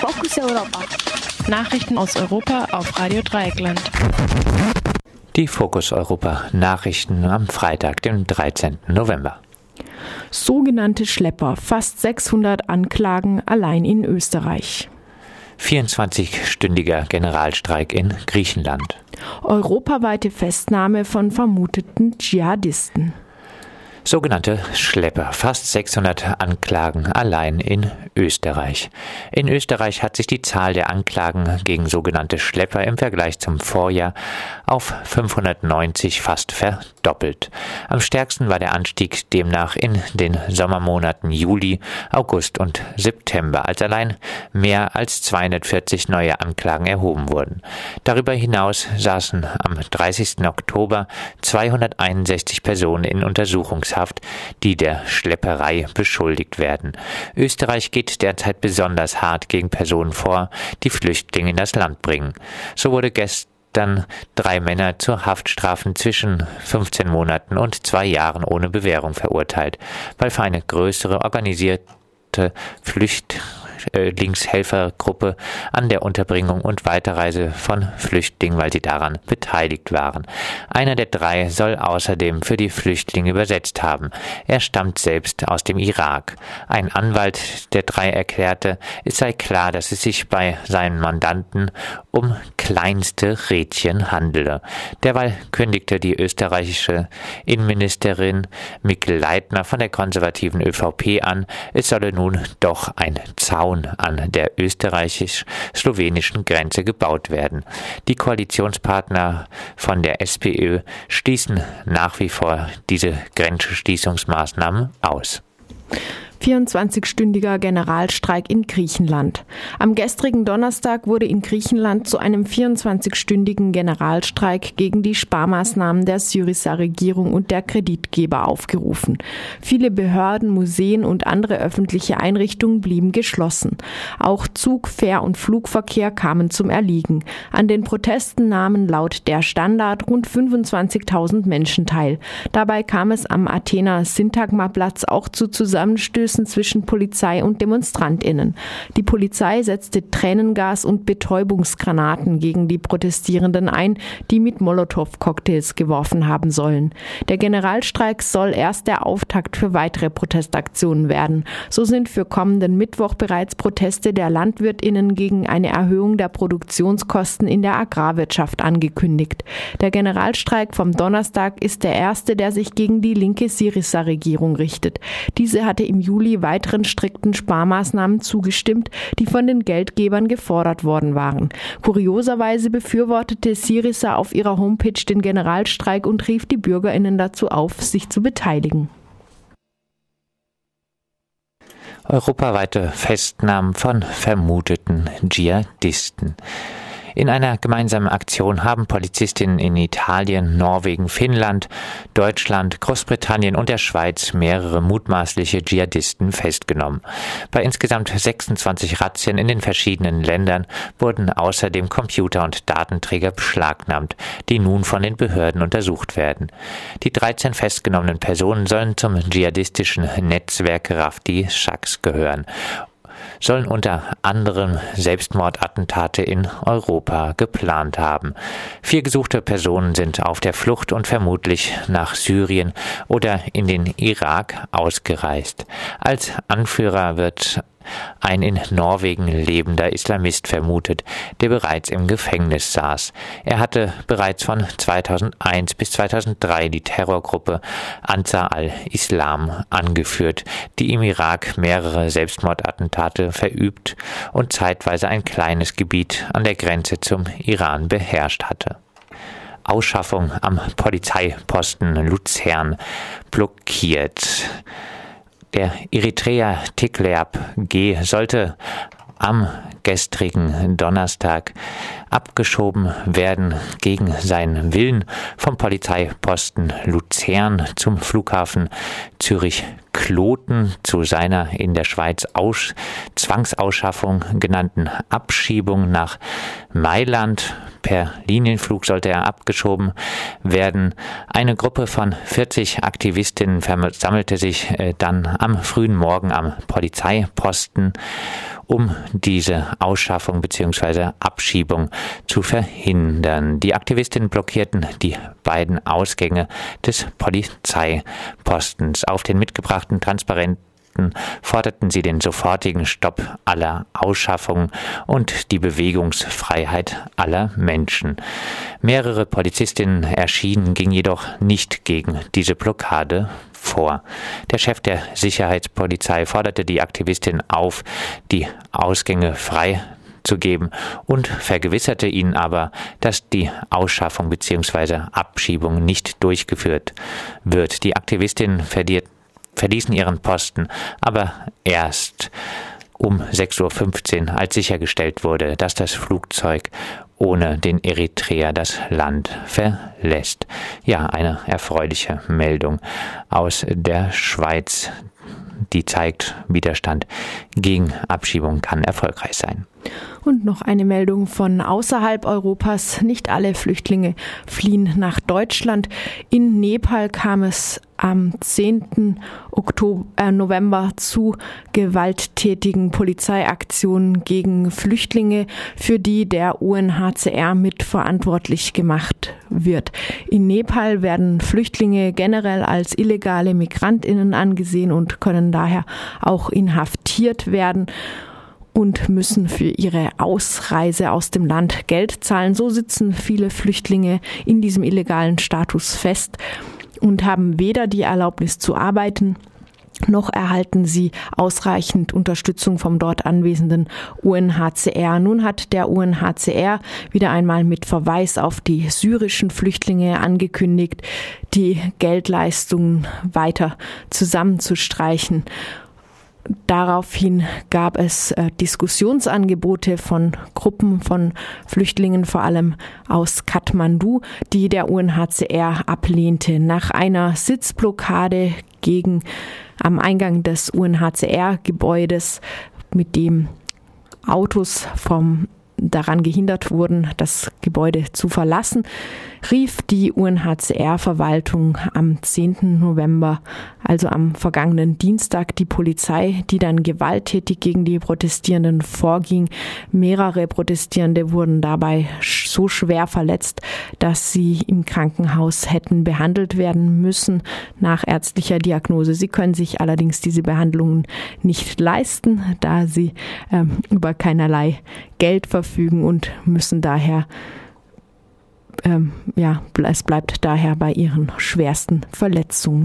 Fokus Europa. Nachrichten aus Europa auf Radio Dreieckland. Die Fokus Europa Nachrichten am Freitag, dem 13. November. Sogenannte Schlepper, fast 600 Anklagen allein in Österreich. 24-stündiger Generalstreik in Griechenland. Europaweite Festnahme von vermuteten Dschihadisten. Sogenannte Schlepper, fast 600 Anklagen allein in Österreich. In Österreich hat sich die Zahl der Anklagen gegen sogenannte Schlepper im Vergleich zum Vorjahr auf 590 fast verdoppelt. Am stärksten war der Anstieg demnach in den Sommermonaten Juli, August und September, als allein mehr als 240 neue Anklagen erhoben wurden. Darüber hinaus saßen am 30. Oktober 261 Personen in Untersuchungshaft Untersuchungshaft, die der Schlepperei beschuldigt werden. Österreich geht derzeit besonders hart gegen Personen vor, die Flüchtlinge in das Land bringen. So wurde gestern drei Männer zu Haftstrafen zwischen 15 Monaten und zwei Jahren ohne Bewährung verurteilt, weil für eine größere organisierte Flücht Flüchtlingshelfergruppe an der Unterbringung und Weiterreise von Flüchtlingen, weil sie daran beteiligt waren. Einer der drei soll außerdem für die Flüchtlinge übersetzt haben. Er stammt selbst aus dem Irak. Ein Anwalt der drei erklärte, es sei klar, dass es sich bei seinen Mandanten um kleinste Rädchen handele. Derweil kündigte die österreichische Innenministerin Mikkel Leitner von der konservativen ÖVP an, es solle nun doch ein Zaun Zaun an der österreichisch-slowenischen Grenze gebaut werden. Die Koalitionspartner von der SPÖ schließen nach wie vor diese Grenzschließungsmaßnahmen aus. 24-stündiger Generalstreik in Griechenland. Am gestrigen Donnerstag wurde in Griechenland zu einem 24-stündigen Generalstreik gegen die Sparmaßnahmen der Syriza Regierung und der Kreditgeber aufgerufen. Viele Behörden, Museen und andere öffentliche Einrichtungen blieben geschlossen. Auch Zug, Fähr- und Flugverkehr kamen zum Erliegen. An den Protesten nahmen laut der Standard rund 25.000 Menschen teil. Dabei kam es am Athener Syntagma-Platz auch zu Zusammenstößen Stößen zwischen Polizei und DemonstrantInnen. Die Polizei setzte Tränengas und Betäubungsgranaten gegen die Protestierenden ein, die mit Molotow-Cocktails geworfen haben sollen. Der Generalstreik soll erst der Auftakt für weitere Protestaktionen werden. So sind für kommenden Mittwoch bereits Proteste der LandwirtInnen gegen eine Erhöhung der Produktionskosten in der Agrarwirtschaft angekündigt. Der Generalstreik vom Donnerstag ist der erste, der sich gegen die linke Syriza-Regierung richtet. Diese hatte im Juli Juli weiteren strikten Sparmaßnahmen zugestimmt, die von den Geldgebern gefordert worden waren. Kurioserweise befürwortete Syriza auf ihrer Homepage den Generalstreik und rief die Bürgerinnen dazu auf, sich zu beteiligen. Europaweite Festnahmen von vermuteten Dschihadisten. In einer gemeinsamen Aktion haben Polizistinnen in Italien, Norwegen, Finnland, Deutschland, Großbritannien und der Schweiz mehrere mutmaßliche Dschihadisten festgenommen. Bei insgesamt 26 Razzien in den verschiedenen Ländern wurden außerdem Computer und Datenträger beschlagnahmt, die nun von den Behörden untersucht werden. Die 13 festgenommenen Personen sollen zum dschihadistischen Netzwerk Rafti Shaks gehören sollen unter anderem Selbstmordattentate in Europa geplant haben. Vier gesuchte Personen sind auf der Flucht und vermutlich nach Syrien oder in den Irak ausgereist. Als Anführer wird ein in Norwegen lebender Islamist vermutet, der bereits im Gefängnis saß. Er hatte bereits von 2001 bis 2003 die Terrorgruppe Ansar al-Islam angeführt, die im Irak mehrere Selbstmordattentate verübt und zeitweise ein kleines Gebiet an der Grenze zum Iran beherrscht hatte. Ausschaffung am Polizeiposten Luzern blockiert. Der Eritreer Tikleab G sollte am gestrigen Donnerstag abgeschoben werden gegen seinen Willen vom Polizeiposten Luzern zum Flughafen Zürich Kloten zu seiner in der Schweiz Aus Zwangsausschaffung genannten Abschiebung nach Mailand. Per Linienflug sollte er abgeschoben werden. Eine Gruppe von 40 Aktivistinnen versammelte sich äh, dann am frühen Morgen am Polizeiposten um diese Ausschaffung bzw. Abschiebung zu verhindern. Die Aktivistinnen blockierten die beiden Ausgänge des Polizeipostens. Auf den mitgebrachten Transparenten forderten sie den sofortigen Stopp aller Ausschaffungen und die Bewegungsfreiheit aller Menschen. Mehrere Polizistinnen erschienen, gingen jedoch nicht gegen diese Blockade vor. Der Chef der Sicherheitspolizei forderte die Aktivistin auf, die Ausgänge frei zu geben und vergewisserte ihnen aber, dass die Ausschaffung bzw. Abschiebung nicht durchgeführt wird. Die Aktivistin verließen ihren Posten, aber erst um 6.15 Uhr, als sichergestellt wurde, dass das Flugzeug ohne den Eritreer das Land verlässt. Ja, eine erfreuliche Meldung aus der Schweiz, die zeigt, Widerstand gegen Abschiebung kann erfolgreich sein. Und noch eine Meldung von außerhalb Europas. Nicht alle Flüchtlinge fliehen nach Deutschland. In Nepal kam es am 10. Oktober, äh, November zu gewalttätigen Polizeiaktionen gegen Flüchtlinge, für die der UNHCR mitverantwortlich gemacht wird. In Nepal werden Flüchtlinge generell als illegale Migrantinnen angesehen und können daher auch inhaftiert werden und müssen für ihre Ausreise aus dem Land Geld zahlen. So sitzen viele Flüchtlinge in diesem illegalen Status fest und haben weder die Erlaubnis zu arbeiten, noch erhalten sie ausreichend Unterstützung vom dort anwesenden UNHCR. Nun hat der UNHCR wieder einmal mit Verweis auf die syrischen Flüchtlinge angekündigt, die Geldleistungen weiter zusammenzustreichen. Daraufhin gab es äh, Diskussionsangebote von Gruppen von Flüchtlingen, vor allem aus Kathmandu, die der UNHCR ablehnte. Nach einer Sitzblockade gegen am Eingang des UNHCR-Gebäudes, mit dem Autos vom daran gehindert wurden, das Gebäude zu verlassen, rief die UNHCR-Verwaltung am 10. November, also am vergangenen Dienstag, die Polizei, die dann gewalttätig gegen die Protestierenden vorging. Mehrere Protestierende wurden dabei so schwer verletzt, dass sie im Krankenhaus hätten behandelt werden müssen nach ärztlicher Diagnose. Sie können sich allerdings diese Behandlungen nicht leisten, da sie äh, über keinerlei Geld verfügen und müssen daher ähm, ja, es bleibt daher bei ihren schwersten Verletzungen.